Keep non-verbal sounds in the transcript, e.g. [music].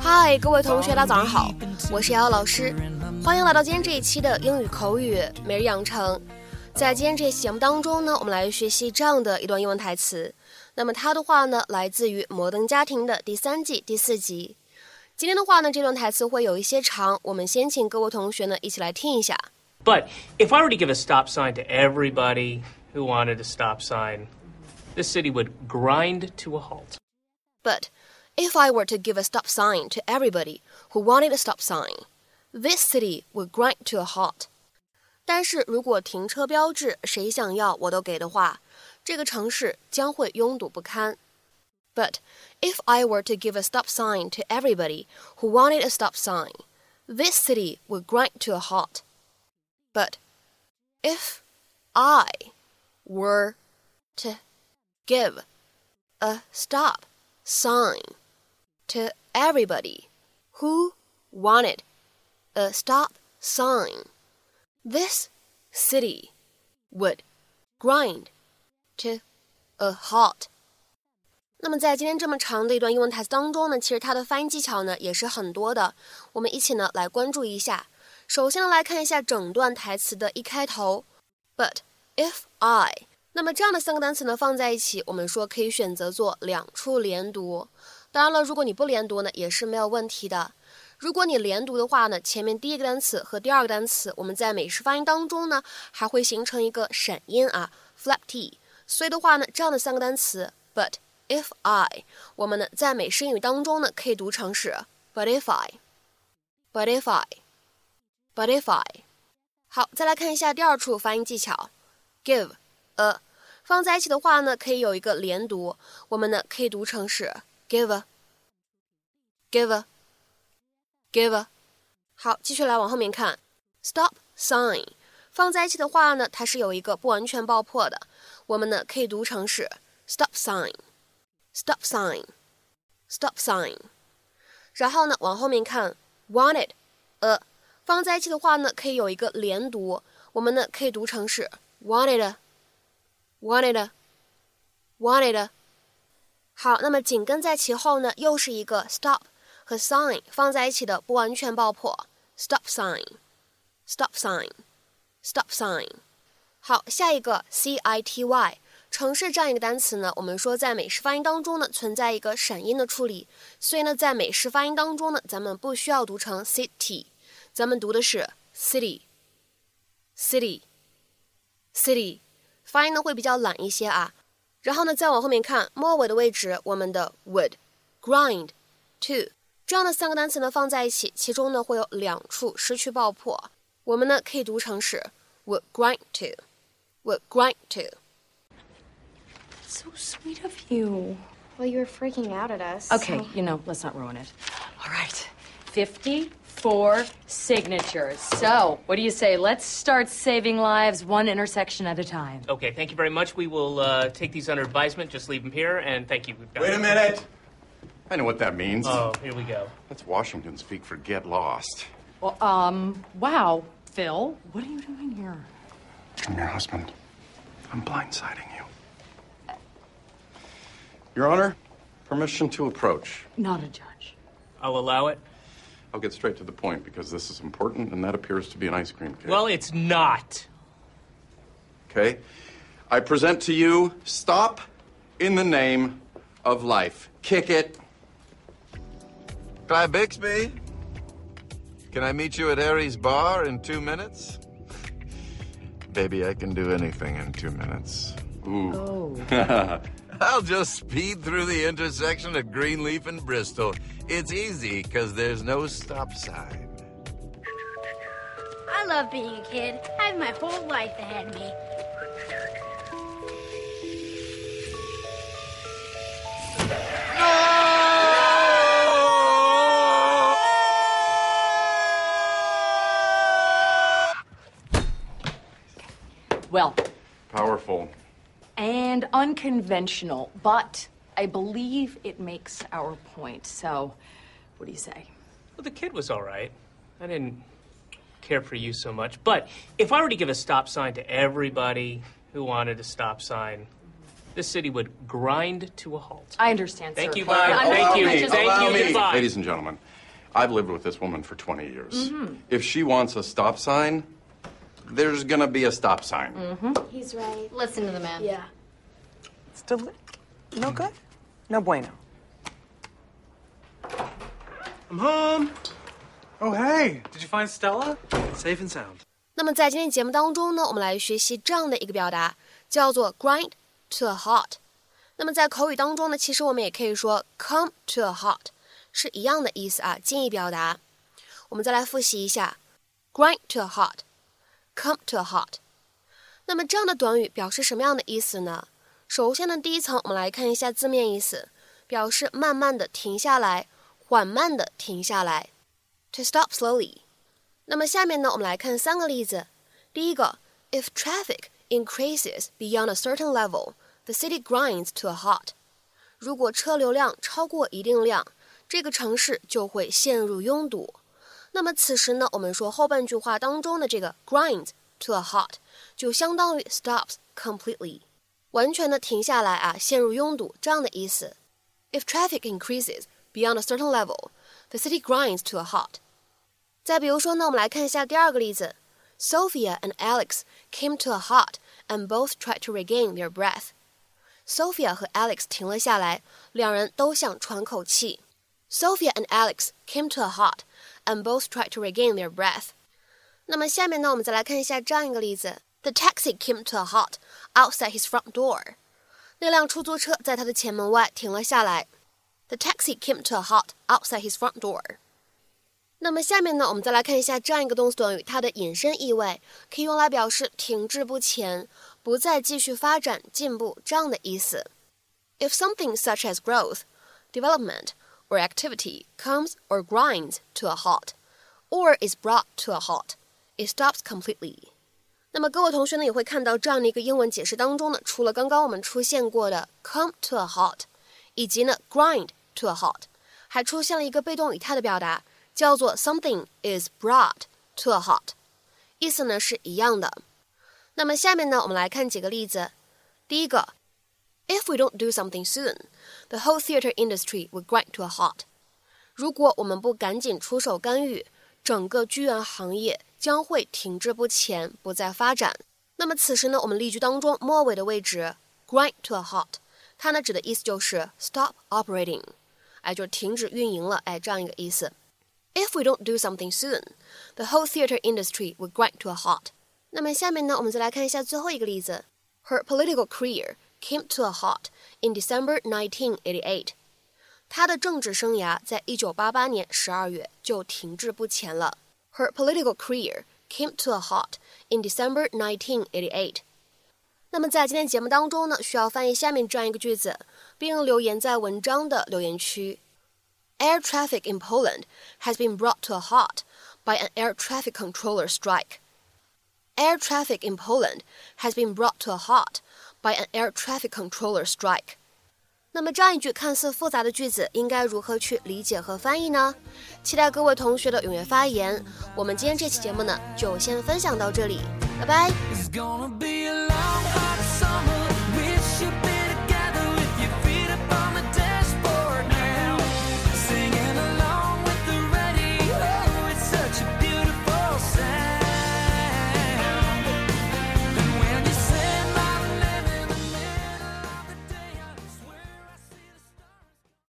嗨，各位同学，大家早上好，我是瑶瑶老师，欢迎来到今天这一期的英语口语每日养成。在今天这期节目当中呢，我们来学习这样的一段英文台词。那么它的话呢，来自于《摩登家庭》的第三季第四集。今天的话呢，这段台词会有一些长，我们先请各位同学呢一起来听一下。 But if I were to give a stop sign to everybody who wanted a stop sign, this city would grind to a halt. But if I were to give a stop sign to everybody who wanted a stop sign, this city would grind to a halt. 但是如果停车标志谁想要我都给的话，这个城市将会拥堵不堪。But if I were to give a stop sign to everybody who wanted a stop sign, this city would grind to a halt. But if I were to give a stop sign to everybody who wanted a stop sign, this city would grind to a halt. 那么在今天这么长的一段英文台词当中呢，其实它的发音技巧呢也是很多的，我们一起呢来关注一下。首先呢来看一下整段台词的一开头，But if I， 那么这样的三个单词呢放在一起，我们说可以选择做两处连读。当然了，如果你不连读呢，也是没有问题的。如果你连读的话呢，前面第一个单词和第二个单词，我们在美式发音当中呢还会形成一个闪音啊，flap t。所以的话呢，这样的三个单词，but。If I，我们呢在美式英语当中呢可以读成是 But if I，But if I，But if I。好，再来看一下第二处发音技巧，give a 放在一起的话呢可以有一个连读，我们呢可以读成是 give a，give a，give a。好，继续来往后面看，stop sign 放在一起的话呢它是有一个不完全爆破的，我们呢可以读成是 stop sign。stop sign, stop sign。然后呢，往后面看，wanted，呃，放在一起的话呢，可以有一个连读，我们呢可以读成是 wanted wanted，wanted，。好，那么紧跟在其后呢，又是一个 stop 和 sign 放在一起的不完全爆破，stop sign，stop sign，stop sign。好，下一个 c i t y。城市这样一个单词呢，我们说在美式发音当中呢存在一个闪音的处理，所以呢在美式发音当中呢，咱们不需要读成 city，咱们读的是 city，city，city，发音呢会比较懒一些啊。然后呢再往后面看末尾的位置，我们的 would，grind，to 这样的三个单词呢放在一起，其中呢会有两处失去爆破，我们呢可以读成是 would grind to，would grind to。 So sweet of you. Well, you were freaking out at us. Okay, so- you know, let's not ruin it. All right. 54 signatures. So, what do you say? Let's start saving lives one intersection at a time. Okay, thank you very much. We will uh, take these under advisement. Just leave them here, and thank you. We've got Wait a minute. I know what that means. Oh, here we go. That's Washington speak for get lost. Well, um, wow, Phil, what are you doing here? I'm your husband. I'm blindsiding you. Your Honor, permission to approach. Not a judge. I'll allow it. I'll get straight to the point because this is important and that appears to be an ice cream cake. Well, it's not. okay? I present to you stop in the name of life. Kick it. Clive Bixby? Can I meet you at Harry's bar in two minutes? Baby, I can do anything in two minutes. Ooh. Oh. [laughs] I'll just speed through the intersection at Greenleaf and Bristol. It's easy because there's no stop sign. I love being a kid. I have my whole life ahead of me. Well, Powerful. And unconventional, but I believe it makes our point. So, what do you say? Well, the kid was all right. I didn't care for you so much. But if I were to give a stop sign to everybody who wanted a stop sign, this city would grind to a halt. I understand, Thank sir. you, bye. I'm Thank you. I just- Thank Allow you. me. Goodbye. Ladies and gentlemen, I've lived with this woman for 20 years. Mm-hmm. If she wants a stop sign, there's gonna be a stop sign. He's right. Listen to the man. Yeah. Still no good? No bueno. I'm home. Oh, hey, did you find Stella? Safe and sound. 那么在今天节目当中呢，我们来学习这样的一个表达，叫做 grind to a halt。那么在口语当中呢，其实我们也可以说 come to a halt，是一样的意思啊，近义表达。我们再来复习一下 grind to a come to a halt 那么这样的短语表示什么样的意思呢？首先呢第一层我们来看一下字面意思表示慢慢的停下来缓慢的停下来 to stop slowly 那么下面呢我们来看三个例子。第一个 if traffic increases beyond a certain level the city grinds to a halt 如果车流量超过一定量这个城市就会陷入拥堵那么此时呢，我们说后半句话当中的这个 grind to a halt 就相当于 stops completely，完全的停下来啊，陷入拥堵这样的意思。If traffic increases beyond a certain level, the city grinds to a halt。再比如说呢，我们来看一下第二个例子。Sophia and Alex came to a halt and both tried to regain their breath. Sophia 和 Alex 停了下来，两人都想喘口气。Sophia and Alex came to a halt and both tried to regain their breath. 那么下面呢，我们再来看一下这样一个例子：The taxi came to a halt outside his front door. 那辆出租车在他的前门外停了下来。The taxi came to a halt outside his front door. 那么下面呢，我们再来看一下这样一个动词短语，它的引申意味可以用来表示停滞不前、不再继续发展、进步这样的意思。If something such as growth, development, or activity comes or grinds to a halt, or is brought to a halt, it stops completely. 那么各位同学呢也会看到这样的一个英文解释当中呢，除了刚刚我们出现过的 come to a halt，以及呢 grind to a halt，还出现了一个被动语态的表达。叫做 something is brought to a halt，意思呢是一样的。那么下面呢，我们来看几个例子。第一个 ，If we don't do something soon, the whole theater industry would grind to a halt。如果我们不赶紧出手干预，整个剧院行业将会停滞不前，不再发展。那么此时呢，我们例句当中末尾的位置 grind to a halt，它呢指的意思就是 stop operating，哎，就是停止运营了，哎，这样一个意思。If we don't do something soon, the whole theater industry would grind to a halt. 那么下面呢，我们再来看一下最后一个例子。Her political career came to a halt in December 1988. 她的政治生涯在1988年12月就停滞不前了。Her political career came to a halt in December 1988. 那么在今天节目当中呢，需要翻译下面这样一个句子，并留言在文章的留言区。Air traffic in Poland has been brought to a halt by an air traffic controller strike. Air traffic in Poland has been brought to a halt by an air traffic controller strike. 那么这样一句看似复杂的句子，应该如何去理解和翻译呢？期待各位同学的踊跃发言。我们今天这期节目呢，就先分享到这里，拜拜。